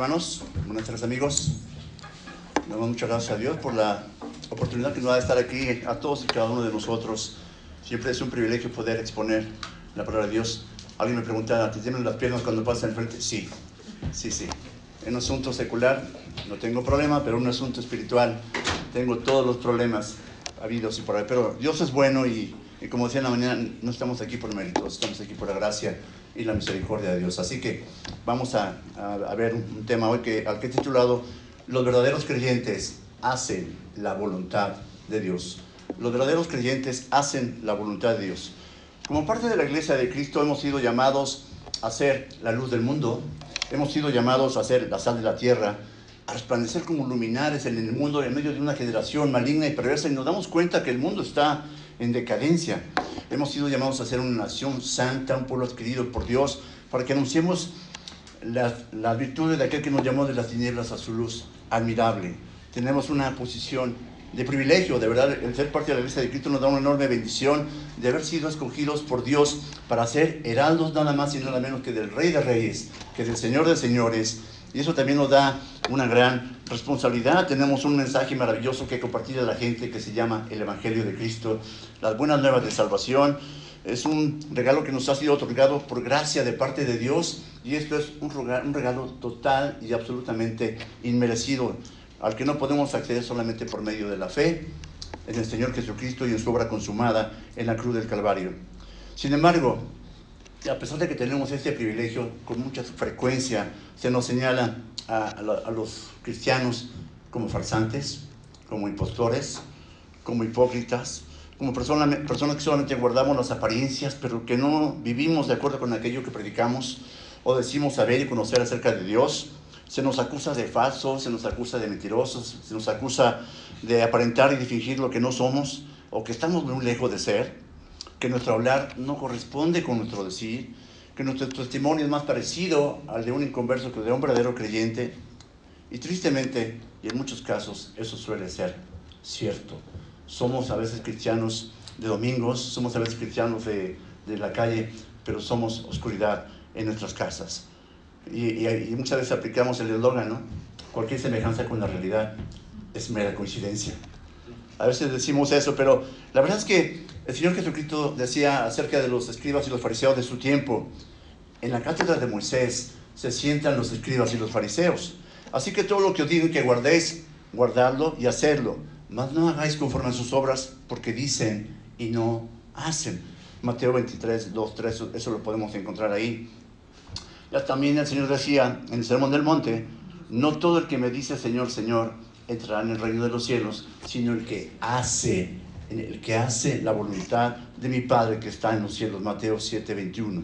hermanos, buenas tardes amigos. Damos muchas gracias a Dios por la oportunidad que nos da de estar aquí a todos y cada uno de nosotros. Siempre es un privilegio poder exponer la palabra de Dios. Alguien me preguntaba, ¿te tienen las piernas cuando pasas enfrente? Sí, sí, sí. En un asunto secular no tengo problema, pero en un asunto espiritual tengo todos los problemas habidos y por ahí. Pero Dios es bueno y, y como decía en la mañana, no estamos aquí por méritos, estamos aquí por la gracia y la misericordia de Dios. Así que vamos a, ver un tema hoy que, al que he titulado Los verdaderos creyentes hacen la voluntad de Dios. Los verdaderos creyentes hacen la voluntad de Dios. Como parte de la iglesia de Cristo hemos sido llamados a ser la luz del mundo, hemos sido llamados a ser la sal de la tierra, a resplandecer como luminares en el mundo en medio de una generación maligna y perversa y nos damos cuenta que el mundo está en decadencia. Hemos sido llamados a ser una nación santa, un pueblo adquirido por Dios, para que anunciemos las, las virtudes de aquel que nos llamó de las tinieblas a su luz admirable. Tenemos una posición de privilegio, de verdad, el ser parte de la iglesia de Cristo nos da una enorme bendición de haber sido escogidos por Dios para ser heraldos nada más y nada menos que del Rey de Reyes, que del Señor de Señores. Y eso también nos da una gran responsabilidad. Tenemos un mensaje maravilloso que compartir a la gente que se llama el Evangelio de Cristo, las buenas nuevas de salvación. Es un regalo que nos ha sido otorgado por gracia de parte de Dios y esto es un regalo, un regalo total y absolutamente inmerecido al que no podemos acceder solamente por medio de la fe en el Señor Jesucristo y en su obra consumada en la cruz del Calvario. Sin embargo, a pesar de que tenemos este privilegio, con mucha frecuencia se nos señala a, los cristianos como farsantes, como impostores, como hipócritas, como personas que solamente guardamos las apariencias, pero que no vivimos de acuerdo con aquello que predicamos o decimos saber y conocer acerca de Dios. Se nos acusa de falsos, se nos acusa de mentirosos, se nos acusa de aparentar y de fingir lo que no somos o que estamos muy lejos de ser, que nuestro hablar no corresponde con nuestro decir, que nuestro testimonio es más parecido al de un inconverso que de un verdadero creyente. Y tristemente, y en muchos casos, eso suele ser cierto. Somos a veces cristianos de domingos, somos a veces cristianos de, de la calle, pero somos oscuridad en nuestras casas. Y, muchas veces aplicamos el eslogan, ¿no? Cualquier semejanza con la realidad es mera coincidencia. A veces decimos eso, pero la verdad es que el Señor Jesucristo decía acerca de los escribas y los fariseos de su tiempo, en la cátedra de Moisés se sientan los escribas y los fariseos. Así que todo lo que os digo que guardéis, guardadlo y hacerlo. Mas no hagáis conforme a sus obras, porque dicen y no hacen. Mateo 23, 2, 3, eso lo podemos encontrar ahí. Ya también el Señor decía en el Sermón del Monte, no todo el que me dice Señor, Señor, entrará en el reino de los cielos, sino el que hace, el que hace la voluntad de mi Padre que está en los cielos. Mateo 7, 21.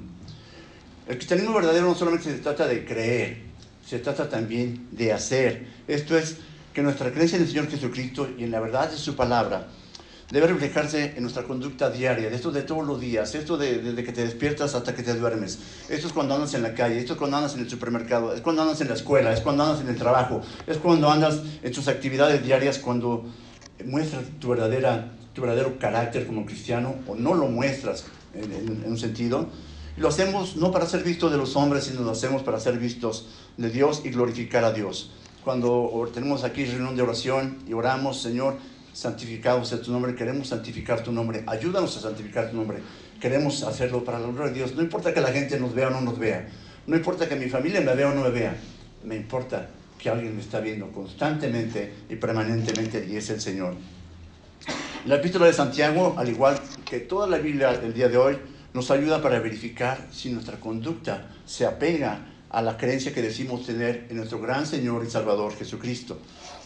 El cristianismo verdadero no solamente se trata de creer, se trata también de hacer. Esto es que nuestra creencia en el Señor Jesucristo y en la verdad de su palabra debe reflejarse en nuestra conducta diaria, esto de todos los días, esto de, desde que te despiertas hasta que te duermes, esto es cuando andas en la calle, esto es cuando andas en el supermercado, es cuando andas en la escuela, es cuando andas en el trabajo, es cuando andas en tus actividades diarias, cuando muestras tu, verdadera, tu verdadero carácter como cristiano o no lo muestras en, un sentido. Lo hacemos no para ser vistos de los hombres, sino lo hacemos para ser vistos de Dios y glorificar a Dios. Cuando tenemos aquí reunión de oración y oramos, Señor, santificado sea tu nombre, queremos santificar tu nombre, ayúdanos a santificar tu nombre, queremos hacerlo para la gloria de Dios. No importa que la gente nos vea o no nos vea, no importa que mi familia me vea o no me vea, me importa que alguien me está viendo constantemente y permanentemente y es el Señor. La epístola de Santiago, al igual que toda la Biblia del día de hoy, nos ayuda para verificar si nuestra conducta se apega a la creencia que decimos tener en nuestro gran Señor y Salvador Jesucristo.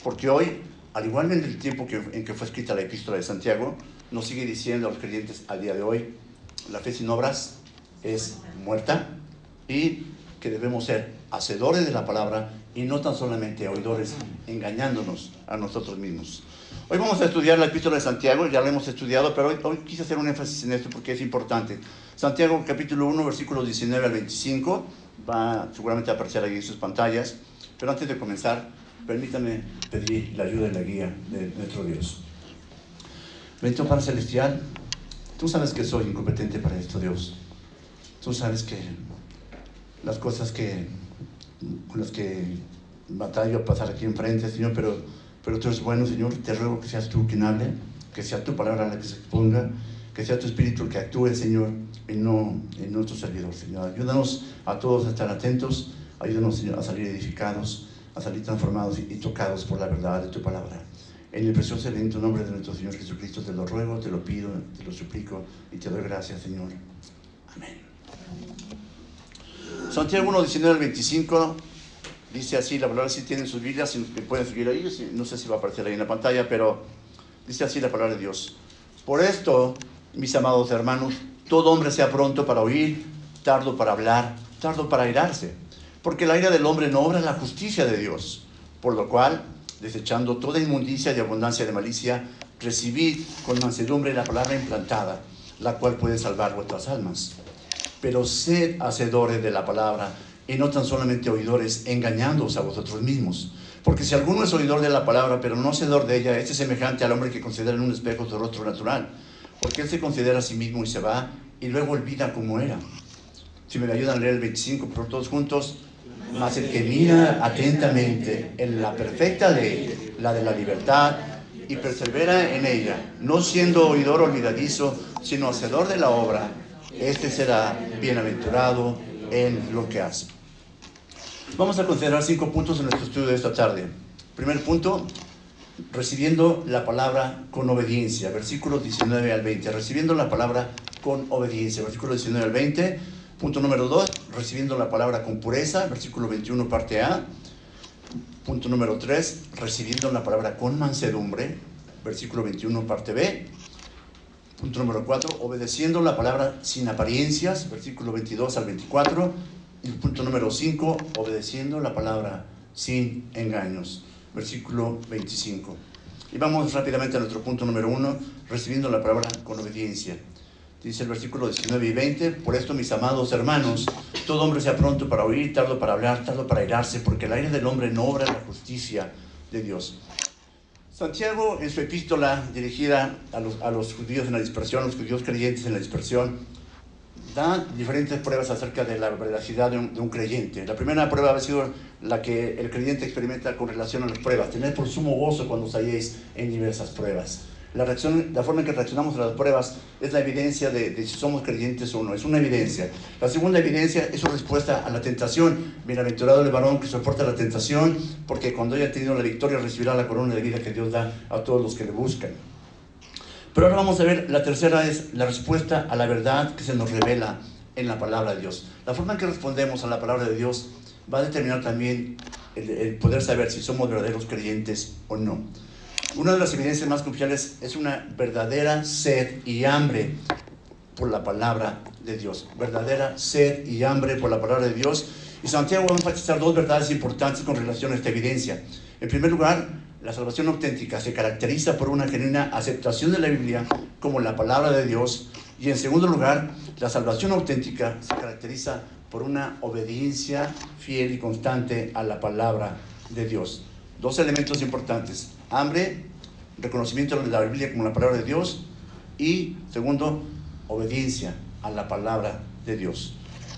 Porque hoy al igual en el tiempo que, en que fue escrita la epístola de Santiago, nos sigue diciendo a los creyentes al día de hoy, la fe sin obras es muerta y que debemos ser hacedores de la palabra y no tan solamente oidores, engañándonos a nosotros mismos. Hoy vamos a estudiar la epístola de Santiago, ya la hemos estudiado, pero hoy, hoy quise hacer un énfasis en esto porque es importante. Santiago capítulo 1, versículos 19 al 25, va seguramente a aparecer ahí en sus pantallas, pero antes de comenzar, permítame pedir la ayuda y la guía de nuestro Dios. Bendito Padre Celestial, tú sabes que soy incompetente para esto, Dios. Tú sabes que las cosas que, con las que batallo a pasar aquí enfrente, Señor, pero, pero tú eres bueno, Señor. Te ruego que seas tú quien hable, que sea tu palabra la que se exponga, que sea tu espíritu el que actúe, Señor, y no en nuestro servidor, Señor. Ayúdanos a todos a estar atentos, ayúdanos, Señor, a salir edificados, a salir transformados y, y tocados por la verdad de tu palabra. En el precioso y bendito nombre de nuestro Señor Jesucristo te lo ruego, te lo pido, te lo suplico y te doy gracias, Señor. Amén. Santiago 1, 19 al 25 dice así, la palabra si tienen sus Biblias, si pueden seguir ahí, no sé si va a aparecer ahí en la pantalla, pero dice así la palabra de Dios. Por esto, mis amados hermanos, todo hombre sea pronto para oír, tardo para hablar, tardo para airarse, porque la ira del hombre no obra la justicia de Dios, por lo cual, desechando toda inmundicia y abundancia de malicia, recibid con mansedumbre la palabra implantada, la cual puede salvar vuestras almas pero sed hacedores de la palabra y no tan solamente oidores, engañándoos a vosotros mismos. Porque si alguno es oidor de la palabra, pero no hacedor de ella, este es semejante al hombre que considera en un espejo su rostro natural. Porque él se considera a sí mismo y se va y luego olvida cómo era. Si me ayudan a leer el 25 por todos juntos. Mas el que mira atentamente en la perfecta ley, la de la libertad, y persevera en ella, no siendo oidor olvidadizo, sino hacedor de la obra, este será bienaventurado en lo que hace. Vamos a considerar cinco puntos en nuestro estudio de esta tarde. Primer punto, recibiendo la palabra con obediencia, versículos 19 al 20. Recibiendo la palabra con obediencia, versículo 19 al 20. Punto número 2, recibiendo la palabra con pureza, versículo 21, parte A. Punto número 3, recibiendo la palabra con mansedumbre, versículo 21, parte B. Punto número 4, obedeciendo la palabra sin apariencias, versículo 22 al 24. Y punto número 5, obedeciendo la palabra sin engaños, versículo 25. Y vamos rápidamente a nuestro punto número 1, recibiendo la palabra con obediencia. Dice el versículo 19 y 20, por esto mis amados hermanos, todo hombre sea pronto para oír, tardo para hablar, tardo para airarse, porque el aire del hombre no obra la justicia de Dios. Santiago, en su epístola dirigida a los, a los judíos en la dispersión, a los judíos creyentes en la dispersión, da diferentes pruebas acerca de la veracidad de un, creyente. La primera prueba ha sido la que el creyente experimenta con relación a las pruebas, tener por sumo gozo cuando os halléis en diversas pruebas. La, forma en que reaccionamos a las pruebas es la evidencia de, si somos creyentes o no, es una evidencia. La segunda evidencia es su respuesta a la tentación. Bienaventurado el varón que soporta la tentación, porque cuando haya tenido la victoria recibirá la corona de vida que Dios da a todos los que le buscan. Pero ahora vamos a ver, la tercera es la respuesta a la verdad que se nos revela en la palabra de Dios. La forma en que respondemos a la palabra de Dios va a determinar también el poder saber si somos verdaderos creyentes o no. Una de las evidencias más cruciales es una verdadera sed y hambre por la palabra de Dios. Verdadera sed y hambre por la palabra de Dios. Y Santiago va a enfatizar dos verdades importantes con relación a esta evidencia. En primer lugar, la salvación auténtica se caracteriza por una genuina aceptación de la Biblia como la palabra de Dios. Y en segundo lugar, la salvación auténtica se caracteriza por una obediencia fiel y constante a la palabra de Dios. Dos elementos importantes hambre, reconocimiento de la Biblia como la palabra de Dios y segundo, obediencia a la palabra de Dios.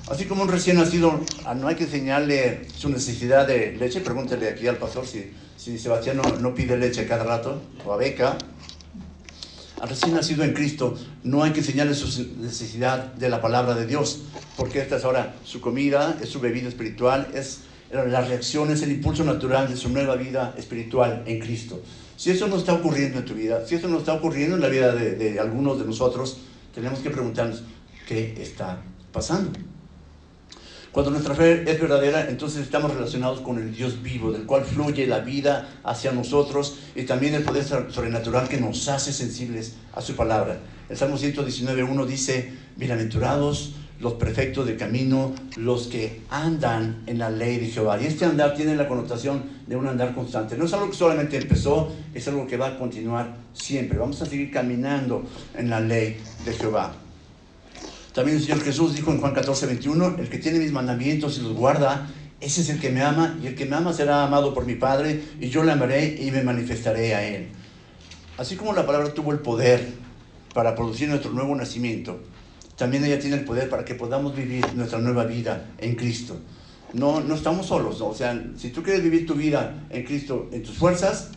Así como un recién nacido, no hay que enseñarle su necesidad de leche, pregúntele aquí al pastor si, si Sebastián no, no pide leche cada rato, o a beca. Al recién nacido en Cristo, no hay que enseñarle su necesidad de la palabra de Dios, porque esta es ahora su comida, es su bebida espiritual, es la reacción, es el impulso natural de su nueva vida espiritual en Cristo. Si eso no está ocurriendo en tu vida, si eso no está ocurriendo en la vida de, de algunos de nosotros, tenemos que preguntarnos qué está pasando. Cuando nuestra fe es verdadera, entonces estamos relacionados con el Dios vivo, del cual fluye la vida hacia nosotros y también el poder sobrenatural que nos hace sensibles a su palabra. El Salmo 119.1 dice, bienaventurados los perfectos de camino, los que andan en la ley de Jehová. Y este andar tiene la connotación de un andar constante. No es algo que solamente empezó, es algo que va a continuar siempre. Vamos a seguir caminando en la ley de Jehová. También el Señor Jesús dijo en Juan 14, 21, el que tiene mis mandamientos y los guarda, ese es el que me ama, y el que me ama será amado por mi Padre, y yo le amaré y me manifestaré a él. Así como la palabra tuvo el poder para producir nuestro nuevo nacimiento, también ella tiene el poder para que podamos vivir nuestra nueva vida en Cristo. no, no estamos solos. O sea, si tú quieres vivir tu vida en Cristo, en tus fuerzas,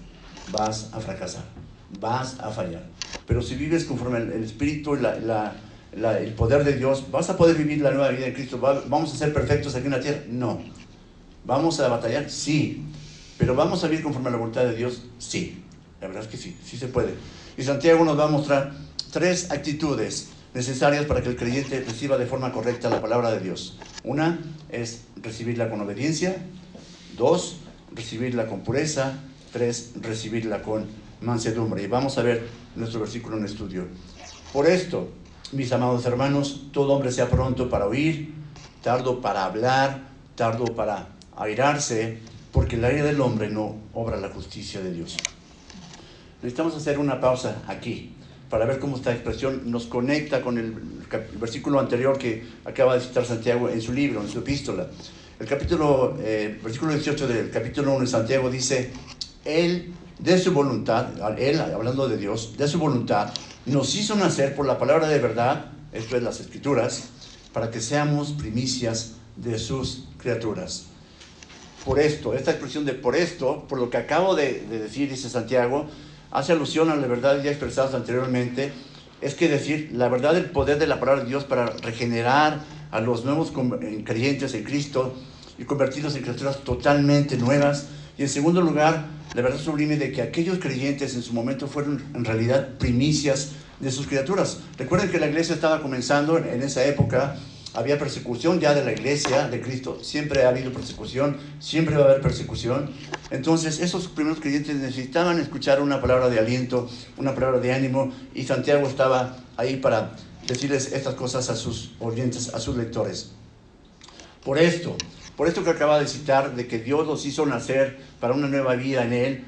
vas a fracasar, vas a fallar. Pero si vives conforme el, Espíritu, la, el poder de Dios, ¿vas a poder vivir la nueva vida en Cristo? ¿Vamos a ser perfectos aquí en la tierra? No. ¿Vamos a batallar? Sí. ¿Pero vamos a vivir conforme a la voluntad de Dios? Sí. La verdad es que sí, sí se puede. Y Santiago nos va a mostrar tres actitudes necesarias para que el creyente reciba de forma correcta la palabra de Dios. Una es recibirla con obediencia. Dos, recibirla con pureza. Tres, recibirla con mansedumbre. Y vamos a ver nuestro versículo en estudio. Por esto, mis amados hermanos, todo hombre sea pronto para oír, tardo para hablar, tardo para airarse, porque el aire del hombre no obra la justicia de Dios. Necesitamos hacer una pausa aquí para ver cómo esta expresión nos conecta con el, versículo anterior que acaba de citar Santiago en su libro, en su epístola. El capítulo, eh, versículo 18 del capítulo 1 de Santiago dice, Él de su voluntad, Él hablando de Dios, de su voluntad, nos hizo nacer por la palabra de verdad, esto es las escrituras, para que seamos primicias de sus criaturas. Por esto, esta expresión de por esto, por lo que acabo de, de decir, dice Santiago, hace alusión a la verdad ya expresada anteriormente, es que decir, la verdad del poder de la palabra de Dios para regenerar a los nuevos creyentes en Cristo y convertirlos en criaturas totalmente nuevas. Y en segundo lugar, la verdad sublime de que aquellos creyentes en su momento fueron en realidad primicias de sus criaturas. Recuerden que la iglesia estaba comenzando en esa época había persecución ya de la iglesia de Cristo, siempre ha habido persecución, siempre va a haber persecución. Entonces esos primeros creyentes necesitaban escuchar una palabra de aliento, una palabra de ánimo, y Santiago estaba ahí para decirles estas cosas a sus oyentes, a sus lectores. Por esto, por esto que acaba de citar, de que Dios los hizo nacer para una nueva vida en Él,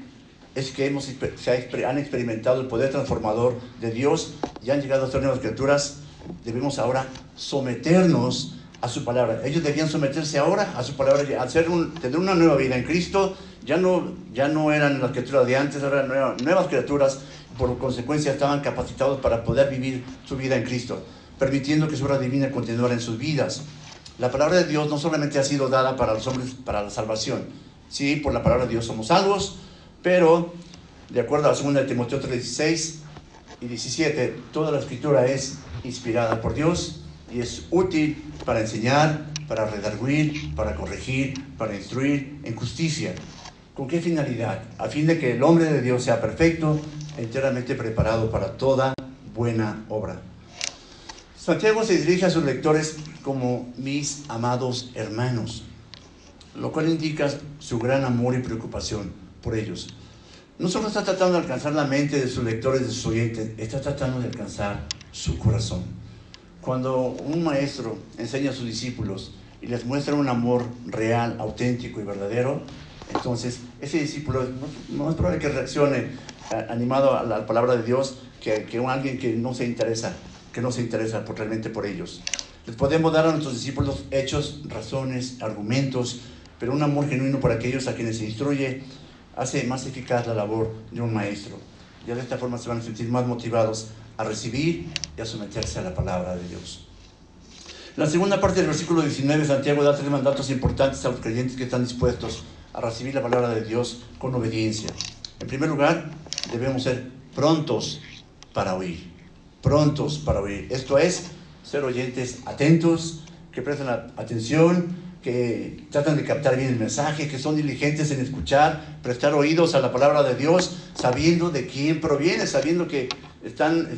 es que hemos, se han experimentado el poder transformador de Dios y han llegado a ser nuevas criaturas debemos ahora someternos a su palabra. Ellos debían someterse ahora a su palabra, al ser un, tener una nueva vida en Cristo, ya no, ya no eran las criaturas de antes, eran nuevas, criaturas, por consecuencia estaban capacitados para poder vivir su vida en Cristo, permitiendo que su obra divina continuara en sus vidas. La palabra de Dios no solamente ha sido dada para los hombres, para la salvación, sí, por la palabra de Dios somos salvos, pero de acuerdo a la 2 de Timoteo 3:16 y 17, toda la escritura es inspirada por Dios y es útil para enseñar, para redarguir, para corregir, para instruir en justicia. ¿Con qué finalidad? A fin de que el hombre de Dios sea perfecto, enteramente preparado para toda buena obra. Santiago se dirige a sus lectores como mis amados hermanos, lo cual indica su gran amor y preocupación por ellos. No solo está tratando de alcanzar la mente de sus lectores, de sus oyentes, está tratando de alcanzar su corazón. Cuando un maestro enseña a sus discípulos y les muestra un amor real, auténtico y verdadero, entonces ese discípulo no es probable que reaccione eh, animado a la palabra de Dios que, que alguien que no se interesa, que no se interesa realmente por ellos. Les podemos dar a nuestros discípulos hechos, razones, argumentos, pero un amor genuino por aquellos a quienes se instruye hace más eficaz la labor de un maestro. Ya de esta forma se van a sentir más motivados a recibir y a someterse a la palabra de Dios. La segunda parte del versículo 19, Santiago da tres mandatos importantes a los creyentes que están dispuestos a recibir la palabra de Dios con obediencia. En primer lugar, debemos ser prontos para oír. Prontos para oír. Esto es, ser oyentes atentos, que presten atención, que tratan de captar bien el mensaje, que son diligentes en escuchar, prestar oídos a la palabra de Dios, sabiendo de quién proviene, sabiendo que están,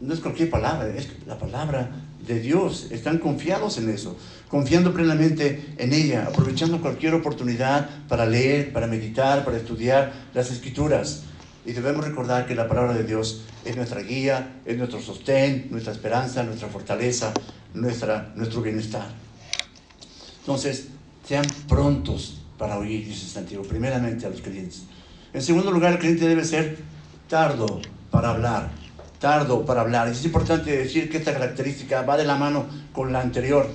no es cualquier palabra, es la palabra de Dios, están confiados en eso, confiando plenamente en ella, aprovechando cualquier oportunidad para leer, para meditar, para estudiar las escrituras. Y debemos recordar que la palabra de Dios es nuestra guía, es nuestro sostén, nuestra esperanza, nuestra fortaleza, nuestra, nuestro bienestar. Entonces, sean prontos para oír, dice Santiago, primeramente a los creyentes. En segundo lugar, el creyente debe ser tardo para hablar, tardo para hablar. es importante decir que esta característica va de la mano con la anterior,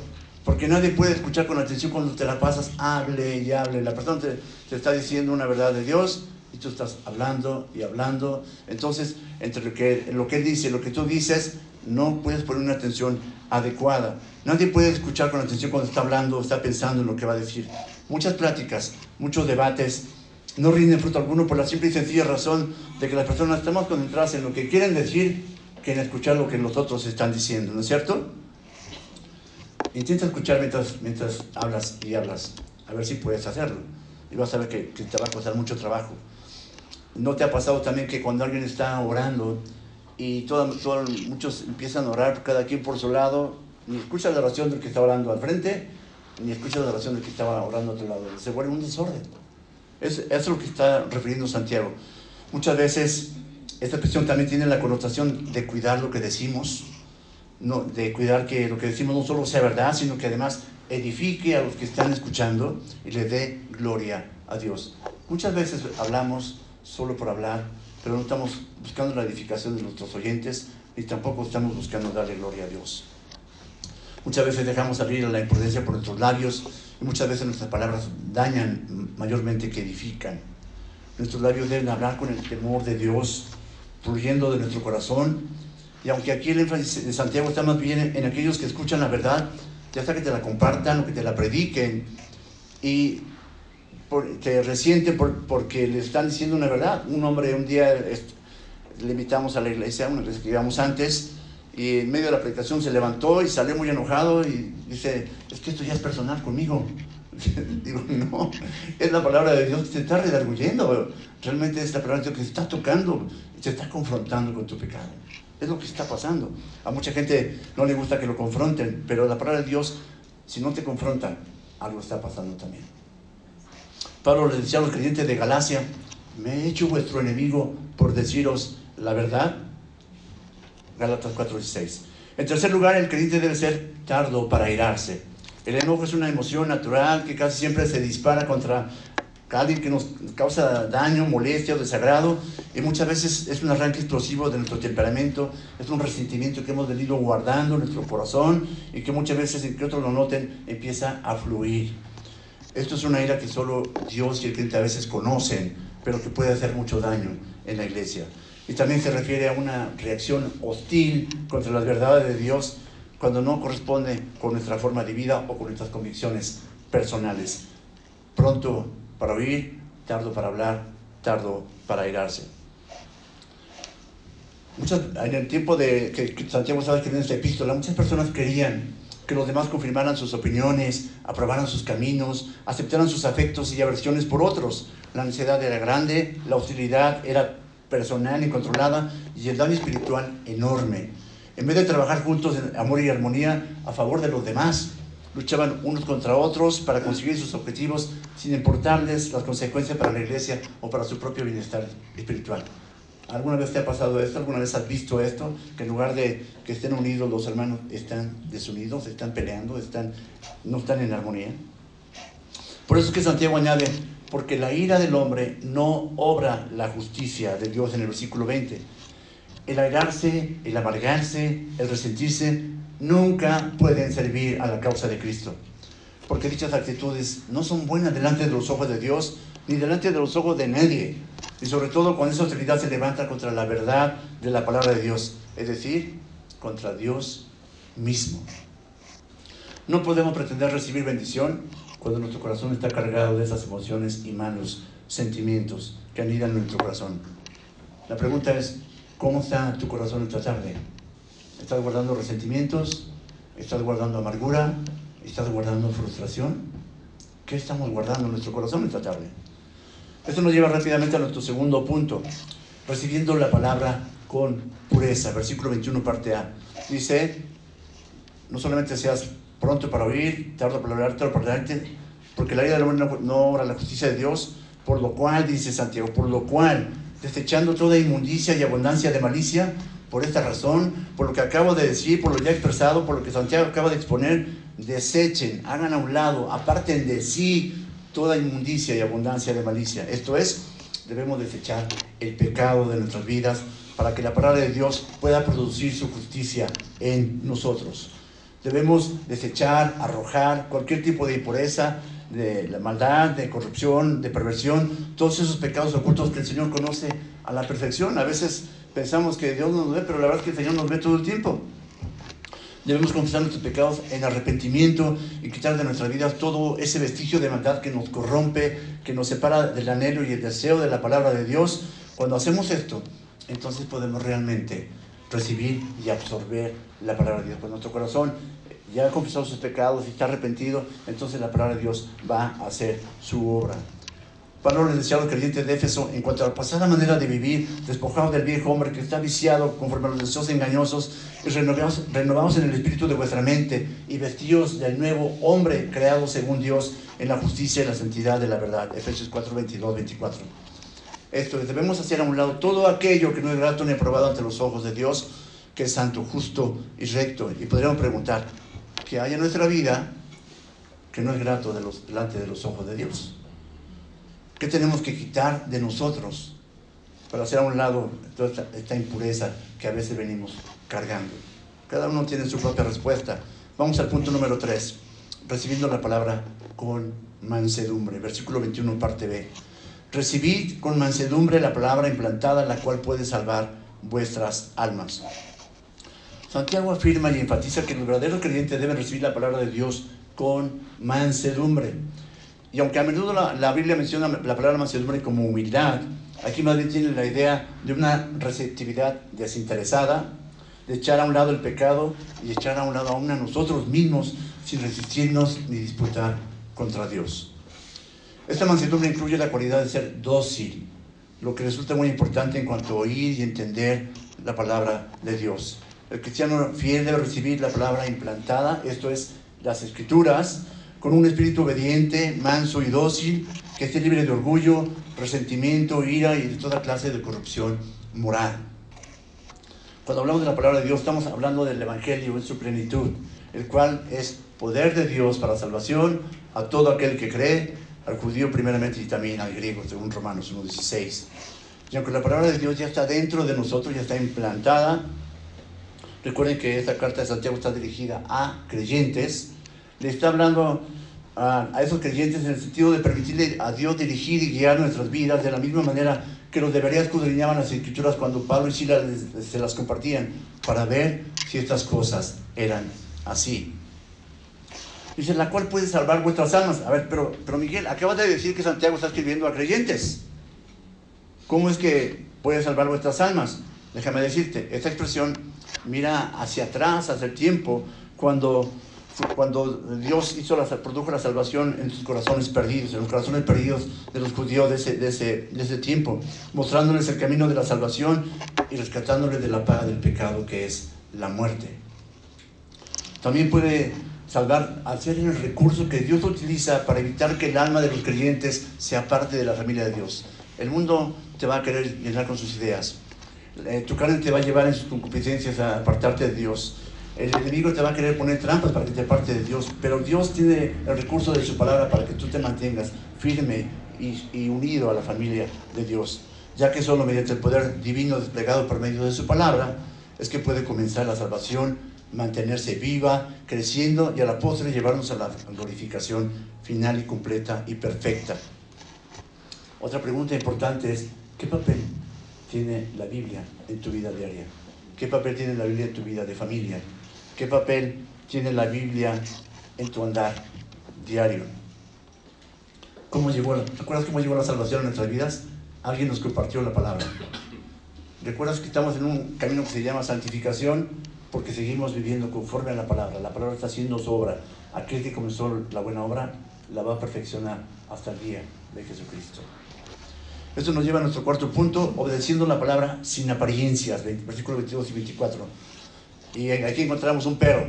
porque nadie puede escuchar con atención cuando te la pasas, hable y hable. La persona te, está diciendo una verdad de Dios y tú estás hablando y hablando. Entonces, entre lo que, lo que él dice y lo que tú dices, no puedes poner una atención adecuada. Nadie puede escuchar con atención cuando está hablando, está pensando en lo que va a decir. Muchas pláticas, muchos debates no rinden fruto alguno por la simple y sencilla razón de que las personas están más concentradas en lo que quieren decir que en escuchar lo que los otros están diciendo, ¿no es cierto? Intenta escuchar mientras, mientras hablas y hablas, a ver si puedes hacerlo. Y vas a ver que, que te va a costar mucho trabajo. ¿No te ha pasado también que cuando alguien está orando y todos, muchos empiezan a orar, cada quien por su lado, ni escuchas la oración del que está orando al frente, ni escuchas la oración del que estaba orando al otro lado? Se vuelve un desorden. Es, eso es lo que está refiriendo Santiago. Muchas veces esta expresión también tiene la connotación de cuidar lo que decimos, no, de cuidar que lo que decimos no solo sea verdad, sino que además edifique a los que están escuchando y le dé gloria a Dios. Muchas veces hablamos solo por hablar, pero no estamos buscando la edificación de nuestros oyentes ni tampoco estamos buscando darle gloria a Dios. Muchas veces dejamos abrir la imprudencia por nuestros labios muchas veces nuestras palabras dañan mayormente que edifican. Nuestros labios deben hablar con el temor de Dios, fluyendo de nuestro corazón. Y aunque aquí el énfasis de Santiago está más bien en aquellos que escuchan la verdad, ya sea que te la compartan o que te la prediquen y te resienten porque le están diciendo una verdad. Un hombre un día le invitamos a la iglesia, una vez que antes, y en medio de la predicación se levantó y salió muy enojado y dice, es que esto ya es personal conmigo. Digo, no, es la palabra de Dios que te está redarguyendo. Realmente es la palabra de Dios que te está tocando, te está confrontando con tu pecado. Es lo que está pasando. A mucha gente no le gusta que lo confronten, pero la palabra de Dios, si no te confronta, algo está pasando también. Pablo le decía a los creyentes de Galacia, me he hecho vuestro enemigo por deciros la verdad. Gálatas 4:16. En tercer lugar, el creyente debe ser tardo para irarse. El enojo es una emoción natural que casi siempre se dispara contra alguien que nos causa daño, molestia o desagrado, y muchas veces es un arranque explosivo de nuestro temperamento, es un resentimiento que hemos venido guardando en nuestro corazón y que muchas veces, sin que otros lo noten, empieza a fluir. Esto es una ira que solo Dios y el creyente a veces conocen, pero que puede hacer mucho daño en la iglesia. Y también se refiere a una reacción hostil contra las verdades de Dios cuando no corresponde con nuestra forma de vida o con nuestras convicciones personales. Pronto para oír, tardo para hablar, tardo para irarse. Muchas, en el tiempo de que Santiago estaba escribiendo esta epístola, muchas personas querían que los demás confirmaran sus opiniones, aprobaran sus caminos, aceptaran sus afectos y aversiones por otros. La ansiedad era grande, la hostilidad era personal y controlada y el daño espiritual enorme. En vez de trabajar juntos en amor y armonía a favor de los demás, luchaban unos contra otros para conseguir sus objetivos sin importarles las consecuencias para la iglesia o para su propio bienestar espiritual. ¿Alguna vez te ha pasado esto? ¿Alguna vez has visto esto? Que en lugar de que estén unidos los hermanos, están desunidos, están peleando, están, no están en armonía. Por eso es que Santiago añade, porque la ira del hombre no obra la justicia de Dios en el versículo 20. El airarse, el amargarse, el resentirse, nunca pueden servir a la causa de Cristo. Porque dichas actitudes no son buenas delante de los ojos de Dios, ni delante de los ojos de nadie. Y sobre todo cuando esa autoridad se levanta contra la verdad de la palabra de Dios, es decir, contra Dios mismo. No podemos pretender recibir bendición cuando nuestro corazón está cargado de esas emociones y malos sentimientos que anidan nuestro corazón. La pregunta es, ¿cómo está tu corazón esta tarde? ¿Estás guardando resentimientos? ¿Estás guardando amargura? ¿Estás guardando frustración? ¿Qué estamos guardando en nuestro corazón esta tarde? Esto nos lleva rápidamente a nuestro segundo punto, recibiendo la palabra con pureza. Versículo 21, parte A. Dice, no solamente seas pronto para oír, tardo para hablar, tardo para adelante, porque la vida del hombre no, obra la justicia de Dios, por lo cual, dice Santiago, por lo cual, desechando toda inmundicia y abundancia de malicia, por esta razón, por lo que acabo de decir, por lo ya expresado, por lo que Santiago acaba de exponer, desechen, hagan a un lado, aparten de sí toda inmundicia y abundancia de malicia. Esto es, debemos desechar el pecado de nuestras vidas para que la palabra de Dios pueda producir su justicia en nosotros. Debemos desechar, arrojar cualquier tipo de impureza, de la maldad, de corrupción, de perversión, todos esos pecados ocultos que el Señor conoce a la perfección. A veces pensamos que Dios no nos ve, pero la verdad es que el Señor nos ve todo el tiempo. Debemos confesar nuestros pecados en arrepentimiento y quitar de nuestra vida todo ese vestigio de maldad que nos corrompe, que nos separa del anhelo y el deseo de la palabra de Dios. Cuando hacemos esto, entonces podemos realmente recibir y absorber la palabra de Dios. Cuando nuestro corazón ya ha confesado sus pecados y está arrepentido, entonces la palabra de Dios va a hacer su obra. Pablo les decía a los creyentes de Éfeso, en cuanto a la pasada manera de vivir, despojados del viejo hombre que está viciado conforme a los deseos engañosos, y renovados, renovados en el espíritu de vuestra mente, y vestidos del nuevo hombre creado según Dios en la justicia y la santidad de la verdad. Efesios 4, 22, 24. Esto es, debemos hacer a un lado todo aquello que no es grato ni aprobado ante los ojos de Dios, que es santo, justo y recto. Y podríamos preguntar, ¿qué hay en nuestra vida que no es grato de los, delante de los ojos de Dios? ¿Qué tenemos que quitar de nosotros para hacer a un lado toda esta, esta, impureza que a veces venimos cargando? Cada uno tiene su propia respuesta. Vamos al punto número 3, recibiendo la palabra con mansedumbre. Versículo 21, parte B. Recibid con mansedumbre la palabra implantada, la cual puede salvar vuestras almas. Santiago afirma y enfatiza que los verdaderos creyentes deben recibir la palabra de Dios con mansedumbre. Y aunque a menudo la, Biblia menciona la palabra mansedumbre como humildad, aquí más bien tiene la idea de una receptividad desinteresada, de echar a un lado el pecado y echar a un lado aún a nosotros mismos sin resistirnos ni disputar contra Dios. Esta mansedumbre incluye la cualidad de ser dócil, lo que resulta muy importante en cuanto a oír y entender la palabra de Dios. El cristiano fiel debe recibir la palabra implantada, esto es, las escrituras, con un espíritu obediente, manso y dócil, que esté libre de orgullo, resentimiento, ira y de toda clase de corrupción moral. Cuando hablamos de la palabra de Dios, estamos hablando del Evangelio en su plenitud, el cual es poder de Dios para salvación a todo aquel que cree, al judío primeramente y también al griego, según Romanos 1.16. Y aunque la palabra de Dios ya está dentro de nosotros, ya está implantada, recuerden que esta carta de Santiago está dirigida a creyentes, le está hablando a, a, esos creyentes en el sentido de permitirle a Dios dirigir y guiar nuestras vidas de la misma manera que los debería escudriñaban las escrituras cuando Pablo y Silas se las compartían para ver si estas cosas eran así. Dice, la cual puede salvar vuestras almas. A ver, pero, pero Miguel, acabas de decir que Santiago está escribiendo a creyentes. ¿Cómo es que puede salvar vuestras almas? Déjame decirte, esta expresión mira hacia atrás, hacia el tiempo, cuando cuando Dios hizo la, produjo la salvación en sus corazones perdidos, en los corazones perdidos de los judíos de ese, de ese, de ese tiempo, mostrándoles el camino de la salvación y rescatándoles de la paga del pecado que es la muerte. También puede salvar al ser el recurso que Dios utiliza para evitar que el alma de los creyentes sea parte de la familia de Dios. El mundo te va a querer llenar con sus ideas. Eh, tu carne te va a llevar en sus concupiscencias a apartarte de Dios. El enemigo te va a querer poner trampas para que te aparte de Dios, pero Dios tiene el recurso de su palabra para que tú te mantengas firme y, y, unido a la familia de Dios, ya que solo mediante el poder divino desplegado por medio de su palabra es que puede comenzar la salvación, mantenerse viva, creciendo y a la postre llevarnos a la glorificación final y completa y perfecta. Otra pregunta importante es, ¿qué papel tiene la Biblia en tu vida diaria? ¿Qué papel tiene la Biblia en tu vida de familia? ¿Qué papel tiene la Biblia en tu andar diario? ¿Cómo llegó, ¿Recuerdas cómo llegó la salvación a nuestras vidas? Alguien nos compartió la palabra. ¿Recuerdas que estamos en un camino que se llama santificación? Porque seguimos viviendo conforme a la palabra. La palabra está haciendo su obra. Aquel que comenzó la buena obra la va a perfeccionar hasta el día de Jesucristo. Esto nos lleva a nuestro cuarto punto, obedeciendo la palabra sin apariencias, versículos 22 y 24. Y aquí encontramos un pero.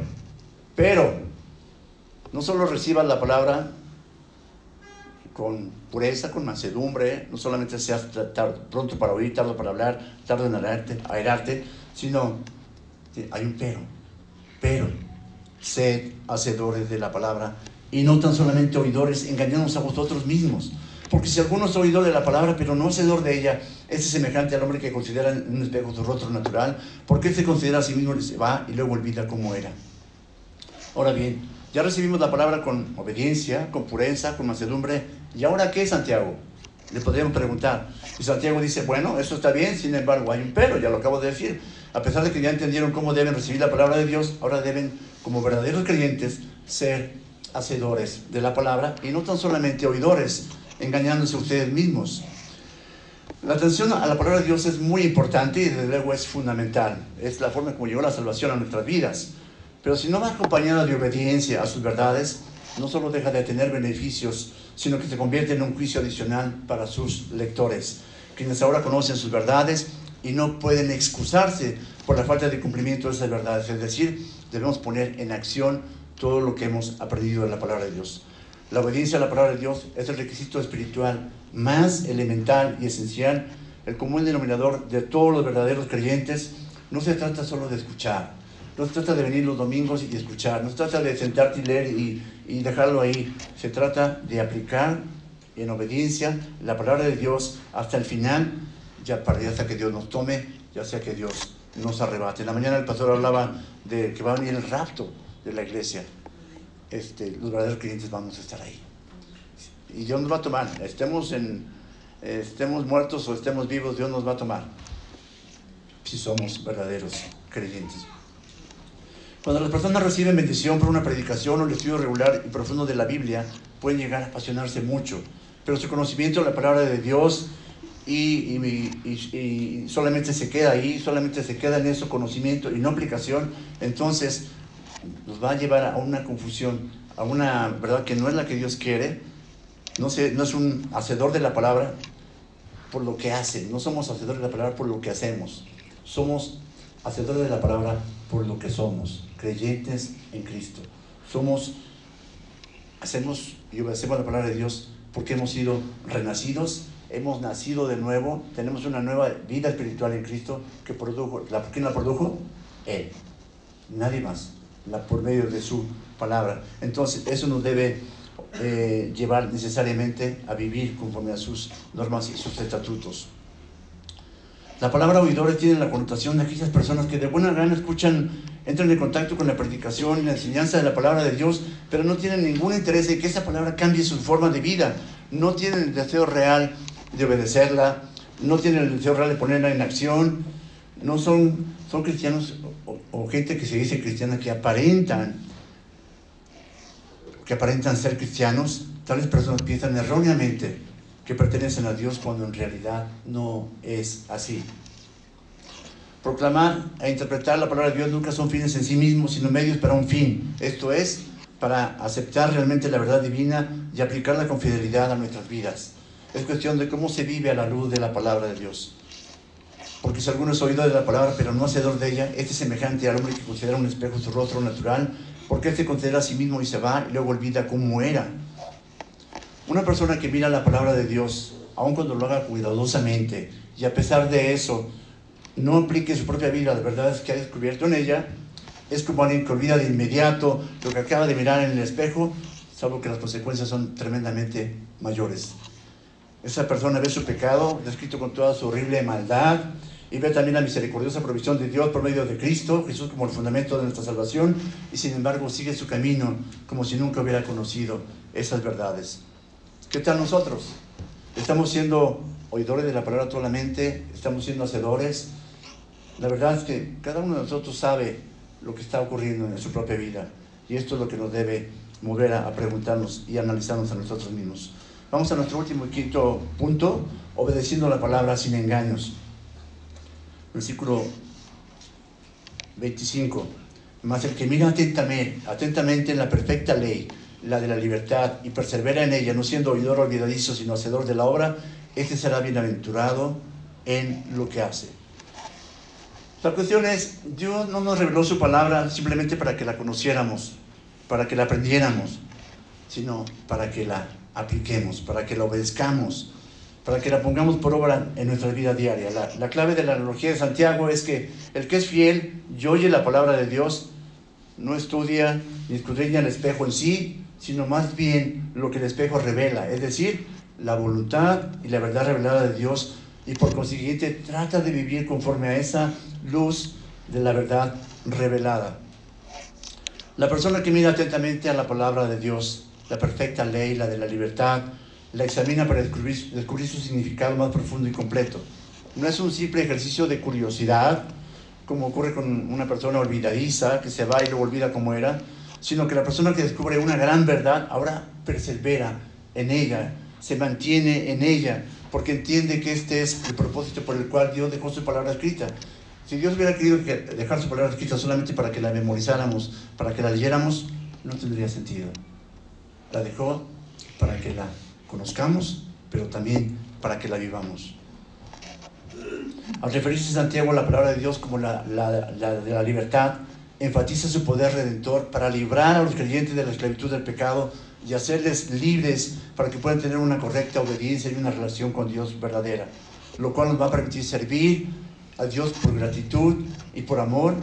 Pero, no solo recibas la palabra con pureza, con mansedumbre, no solamente seas pronto para oír, tarde para hablar, tarde en airarte, airarte, sino hay un pero. Pero, sed hacedores de la palabra y no tan solamente oidores, engañándonos a vosotros mismos. Porque si alguno es oidor de la palabra, pero no hacedor de ella, ese es semejante al hombre que considera en un espejo su rostro natural, porque él se considera a sí mismo y se va y luego olvida cómo era. Ahora bien, ya recibimos la palabra con obediencia, con pureza, con mansedumbre. ¿Y ahora qué, Santiago? Le podríamos preguntar. Y Santiago dice, bueno, eso está bien, sin embargo, hay un pero, ya lo acabo de decir. A pesar de que ya entendieron cómo deben recibir la palabra de Dios, ahora deben, como verdaderos creyentes, ser hacedores de la palabra y no tan solamente oidores, engañándose ustedes mismos. La atención a la palabra de Dios es muy importante y desde luego es fundamental. Es la forma como llegó la salvación a nuestras vidas. Pero si no va acompañada de obediencia a sus verdades, no solo deja de tener beneficios, sino que se convierte en un juicio adicional para sus lectores, quienes ahora conocen sus verdades y no pueden excusarse por la falta de cumplimiento de esas verdades. Es decir, debemos poner en acción todo lo que hemos aprendido de la palabra de Dios. La obediencia a la palabra de Dios es el requisito espiritual más elemental y esencial, el común denominador de todos los verdaderos creyentes. No se trata solo de escuchar, no se trata de venir los domingos y escuchar, no se trata de sentarte y leer y, y dejarlo ahí. Se trata de aplicar en obediencia la palabra de Dios hasta el final, ya para ya sea que Dios nos tome, ya sea que Dios nos arrebate. En la mañana el pastor hablaba de que va a venir el rapto de la iglesia. Este, los verdaderos creyentes vamos a estar ahí. Y Dios nos va a tomar, estemos, en, estemos muertos o estemos vivos, Dios nos va a tomar, si somos verdaderos creyentes. Cuando las personas reciben bendición por una predicación o el estudio regular y profundo de la Biblia, pueden llegar a apasionarse mucho, pero su conocimiento de la palabra de Dios y, y, y, solamente se queda ahí, solamente se queda en eso conocimiento y no aplicación, entonces nos va a llevar a una confusión, a una verdad que no es la que Dios quiere. No, se, no es un hacedor de la palabra por lo que hace, no somos hacedores de la palabra por lo que hacemos, somos hacedores de la palabra por lo que somos, creyentes en Cristo. Somos, hacemos y obedecemos la palabra de Dios porque hemos sido renacidos, hemos nacido de nuevo, tenemos una nueva vida espiritual en Cristo que produjo, ¿quién la produjo? Él, nadie más por medio de su palabra. Entonces, eso nos debe eh, llevar necesariamente a vivir conforme a sus normas y sus estatutos. La palabra oidores tiene la connotación de aquellas personas que de buena gana escuchan, entran en contacto con la predicación y la enseñanza de la palabra de Dios, pero no tienen ningún interés en que esa palabra cambie su forma de vida. No tienen el deseo real de obedecerla, no tienen el deseo real de ponerla en acción, no son, son cristianos o, gente que se dice cristiana que aparentan, que aparentan ser cristianos, tales personas piensan erróneamente que pertenecen a Dios cuando en realidad no es así. Proclamar e interpretar la palabra de Dios nunca son fines en sí mismos, sino medios para un fin. Esto es, para aceptar realmente la verdad divina y aplicarla con fidelidad a nuestras vidas. Es cuestión de cómo se vive a la luz de la palabra de Dios. Porque si alguno es oído de la palabra, pero no hacedor de ella, este es semejante al hombre que considera un espejo su rostro natural, porque él se considera a sí mismo y se va y luego olvida cómo era. Una persona que mira la palabra de Dios, aun cuando lo haga cuidadosamente, y a pesar de eso, no aplique su propia vida, la verdad es que ha descubierto en ella, es como alguien que olvida de inmediato lo que acaba de mirar en el espejo, salvo que las consecuencias son tremendamente mayores. Esa persona ve su pecado, descrito con toda su horrible maldad, y ve también la misericordiosa provisión de Dios por medio de Cristo, Jesús como el fundamento de nuestra salvación, y sin embargo sigue su camino como si nunca hubiera conocido esas verdades. ¿Qué tal nosotros? ¿Estamos siendo oidores de la palabra solamente? ¿Estamos siendo hacedores? La verdad es que cada uno de nosotros sabe lo que está ocurriendo en su propia vida, y esto es lo que nos debe mover a, a preguntarnos y analizarnos a nosotros mismos. Vamos a nuestro último y quinto punto, obedeciendo la palabra sin engaños versículo 25. Mas el que mira atentamente, atentamente en la perfecta ley, la de la libertad, y persevera en ella, no siendo oidor olvidadizo, sino hacedor de la obra, este será bienaventurado en lo que hace. La cuestión es, Dios no nos reveló su palabra simplemente para que la conociéramos, para que la aprendiéramos, sino para que la apliquemos, para que la obedezcamos, para que la pongamos por obra en nuestra vida diaria. La, clave de la analogía de Santiago es que el que es fiel y oye la palabra de Dios no estudia ni escudriña el espejo en sí, sino más bien lo que el espejo revela, es decir, la voluntad y la verdad revelada de Dios y por consiguiente trata de vivir conforme a esa luz de la verdad revelada. La persona que mira atentamente a la palabra de Dios, la perfecta ley, la de la libertad, la examina para descubrir, descubrir su significado más profundo y completo. No es un simple ejercicio de curiosidad, como ocurre con una persona olvidadiza que se va y lo olvida como era, sino que la persona que descubre una gran verdad ahora persevera en ella, se mantiene en ella, porque entiende que este es el propósito por el cual Dios dejó su palabra escrita. Si Dios hubiera querido dejar su palabra escrita solamente para que la memorizáramos, para que la leyéramos, no tendría sentido. La dejó para que la conozcamos, pero también para que la vivamos. Al referirse Santiago a la palabra de Dios como la, de la libertad, enfatiza su poder redentor para librar a los creyentes de la esclavitud del pecado y hacerles libres para que puedan tener una correcta obediencia y una relación con Dios verdadera, lo cual nos va a permitir servir a Dios por gratitud y por amor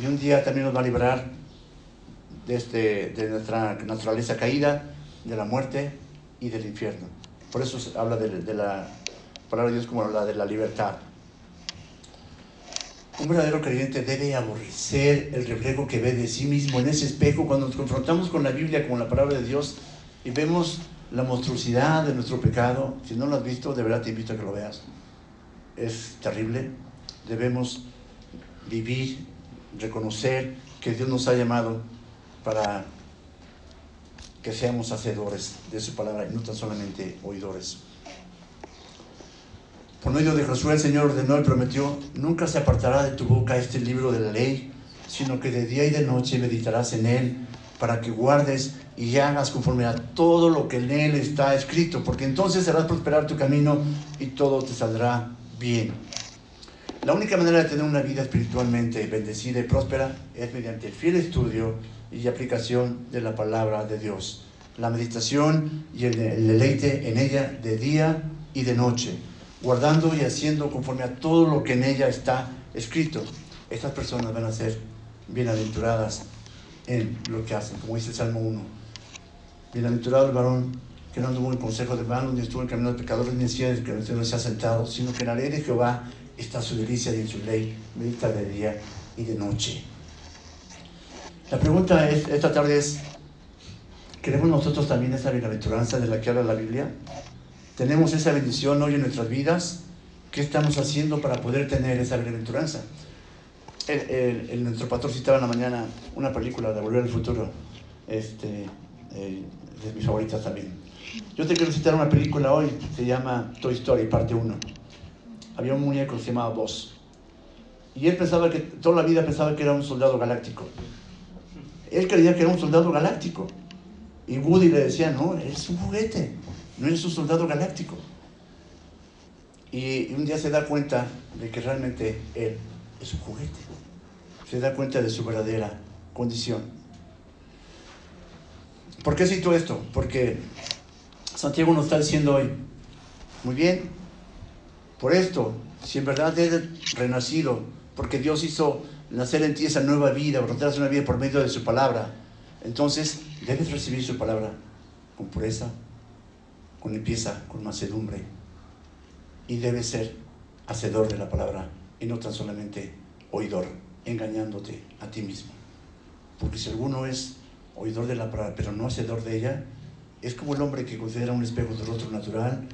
y un día también nos va a librar de, este, de nuestra naturaleza caída, de la muerte y del infierno. Por eso se habla de, de la palabra de Dios como la de la libertad. Un verdadero creyente debe aborrecer el reflejo que ve de sí mismo en ese espejo cuando nos confrontamos con la Biblia, con la palabra de Dios y vemos la monstruosidad de nuestro pecado. Si no lo has visto, de verdad te invito a que lo veas. Es terrible. Debemos vivir, reconocer que Dios nos ha llamado para que seamos hacedores de su palabra y no tan solamente oidores. Por medio de Josué el Señor ordenó y prometió, nunca se apartará de tu boca este libro de la ley, sino que de día y de noche meditarás en él, para que guardes y hagas conforme a todo lo que en él está escrito, porque entonces harás prosperar tu camino y todo te saldrá bien. La única manera de tener una vida espiritualmente bendecida y próspera es mediante el fiel estudio y aplicación de la palabra de Dios. La meditación y el deleite en ella de día y de noche guardando y haciendo conforme a todo lo que en ella está escrito. Estas personas van a ser bienaventuradas en lo que hacen, como dice el Salmo 1. Bienaventurado el varón que no anduvo en consejo de manos, ni estuvo en camino de pecadores, ni en que no se ha sentado, sino que en la ley de Jehová está su delicia y en su ley medita de día y de noche. La pregunta es, esta tarde es, ¿queremos nosotros también esa bienaventuranza de la que habla la Biblia? tenemos esa bendición hoy en nuestras vidas, ¿qué estamos haciendo para poder tener esa bienaventuranza? El, nuestro pastor citaba en la mañana una película de Volver al Futuro, este, eh, de mis favoritas también. Yo te quiero citar una película hoy, se llama Toy Story, parte 1. Había un muñeco que se llamaba Buzz. Y él pensaba que, toda la vida pensaba que era un soldado galáctico. Él creía que era un soldado galáctico. Y Woody le decía, no, es un juguete no es un soldado galáctico. Y un día se da cuenta de que realmente él es un juguete. Se da cuenta de su verdadera condición. ¿Por qué cito esto? Porque Santiago nos está diciendo hoy, muy bien, por esto, si en verdad eres renacido, porque Dios hizo nacer en ti esa nueva vida, brotarse una vida por medio de su palabra, entonces debes recibir su palabra con pureza, con limpieza, con macedumbre. Y debe ser hacedor de la palabra y no tan solamente oidor, engañándote a ti mismo. Porque si alguno es oidor de la palabra, pero no hacedor de ella, es como el hombre que considera un espejo de rostro natural,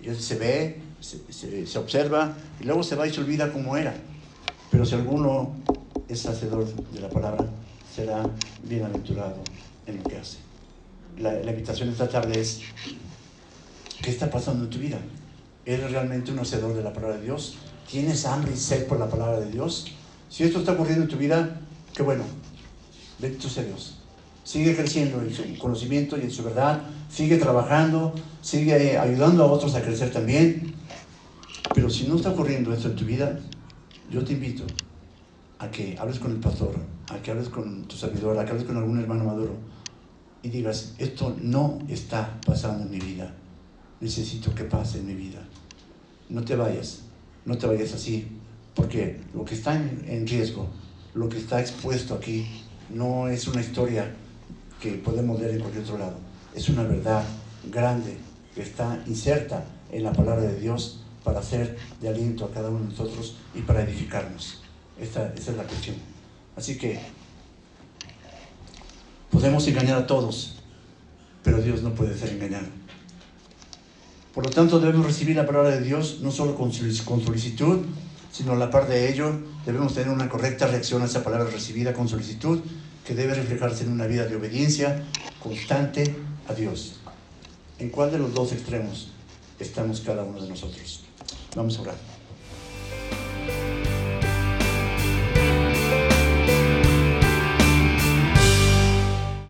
y se ve, se, se, observa, y luego se va y se olvida cómo era. Pero si alguno es hacedor de la palabra, será bienaventurado en lo que hace. La, la invitación esta tarde es ¿Qué está pasando en tu vida? ¿Eres realmente un hacedor de la palabra de Dios? ¿Tienes hambre y sed por la palabra de Dios? Si esto está ocurriendo en tu vida, qué bueno. Bendito sea Dios. Sigue creciendo en su conocimiento y en su verdad. Sigue trabajando. Sigue ayudando a otros a crecer también. Pero si no está ocurriendo esto en tu vida, yo te invito a que hables con el pastor, a que hables con tu servidor, a que hables con algún hermano maduro y digas, esto no está pasando en mi vida necesito que pase en mi vida. No te vayas, no te vayas así, porque lo que está en, riesgo, lo que está expuesto aquí, no es una historia que podemos ver en cualquier otro lado. Es una verdad grande que está inserta en la palabra de Dios para hacer de aliento a cada uno de nosotros y para edificarnos. Esta, esa es la cuestión. Así que podemos engañar a todos, pero Dios no puede ser engañado. Por lo tanto, debemos recibir la palabra de Dios no solo con solicitud, sino a la par de ello, debemos tener una correcta reacción a esa palabra recibida con solicitud, que debe reflejarse en una vida de obediencia constante a Dios. ¿En cuál de los dos extremos estamos cada uno de nosotros? Vamos a orar.